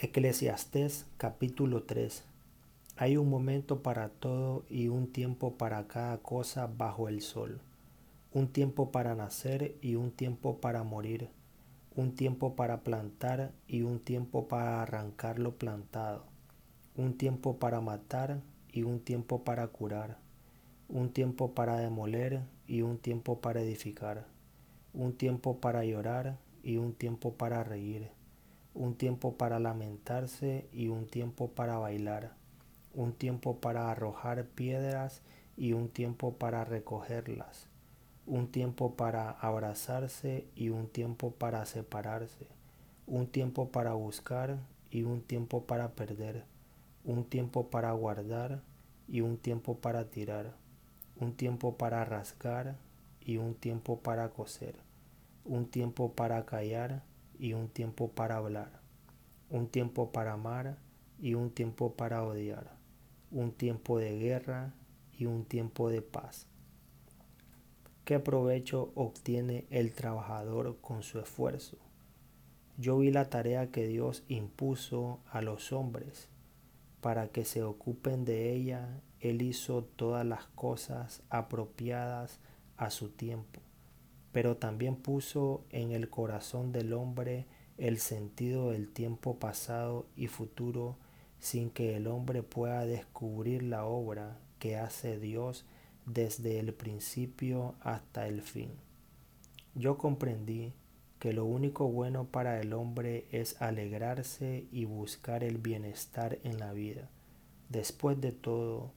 Eclesiastés capítulo 3 Hay un momento para todo y un tiempo para cada cosa bajo el sol. Un tiempo para nacer y un tiempo para morir. Un tiempo para plantar y un tiempo para arrancar lo plantado. Un tiempo para matar y un tiempo para curar. Un tiempo para demoler y un tiempo para edificar. Un tiempo para llorar y un tiempo para reír un tiempo para lamentarse y un tiempo para bailar, un tiempo para arrojar piedras y un tiempo para recogerlas, un tiempo para abrazarse y un tiempo para separarse, un tiempo para buscar y un tiempo para perder, un tiempo para guardar y un tiempo para tirar, un tiempo para rasgar y un tiempo para coser, un tiempo para callar y un tiempo para hablar, un tiempo para amar y un tiempo para odiar, un tiempo de guerra y un tiempo de paz. ¿Qué provecho obtiene el trabajador con su esfuerzo? Yo vi la tarea que Dios impuso a los hombres para que se ocupen de ella. Él hizo todas las cosas apropiadas a su tiempo pero también puso en el corazón del hombre el sentido del tiempo pasado y futuro sin que el hombre pueda descubrir la obra que hace Dios desde el principio hasta el fin. Yo comprendí que lo único bueno para el hombre es alegrarse y buscar el bienestar en la vida. Después de todo,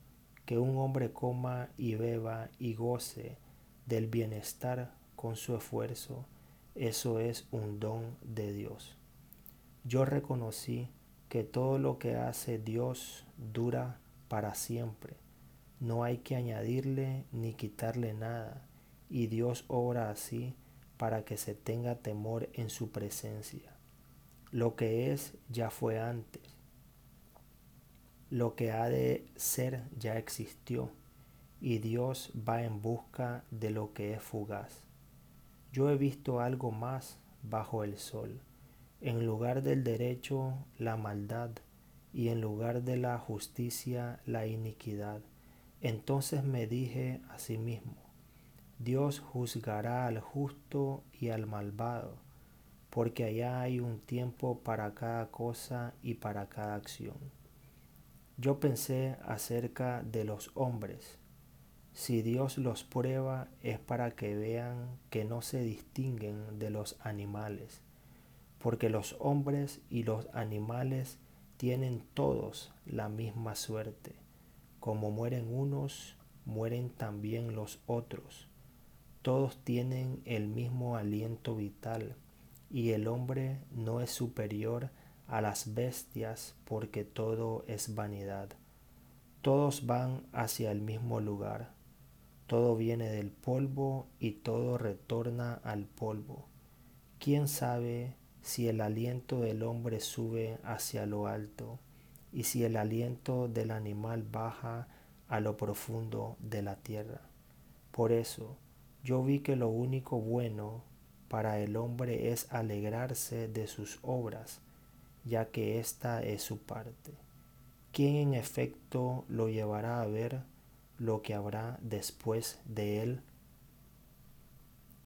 que un hombre coma y beba y goce del bienestar con su esfuerzo, eso es un don de Dios. Yo reconocí que todo lo que hace Dios dura para siempre. No hay que añadirle ni quitarle nada, y Dios obra así para que se tenga temor en su presencia. Lo que es ya fue antes. Lo que ha de ser ya existió, y Dios va en busca de lo que es fugaz. Yo he visto algo más bajo el sol. En lugar del derecho, la maldad, y en lugar de la justicia, la iniquidad. Entonces me dije a sí mismo, Dios juzgará al justo y al malvado, porque allá hay un tiempo para cada cosa y para cada acción. Yo pensé acerca de los hombres, si Dios los prueba es para que vean que no se distinguen de los animales, porque los hombres y los animales tienen todos la misma suerte. Como mueren unos, mueren también los otros. Todos tienen el mismo aliento vital, y el hombre no es superior a las bestias porque todo es vanidad. Todos van hacia el mismo lugar todo viene del polvo y todo retorna al polvo. ¿Quién sabe si el aliento del hombre sube hacia lo alto y si el aliento del animal baja a lo profundo de la tierra? Por eso yo vi que lo único bueno para el hombre es alegrarse de sus obras, ya que esta es su parte. ¿Quién en efecto lo llevará a ver? Lo que habrá después de él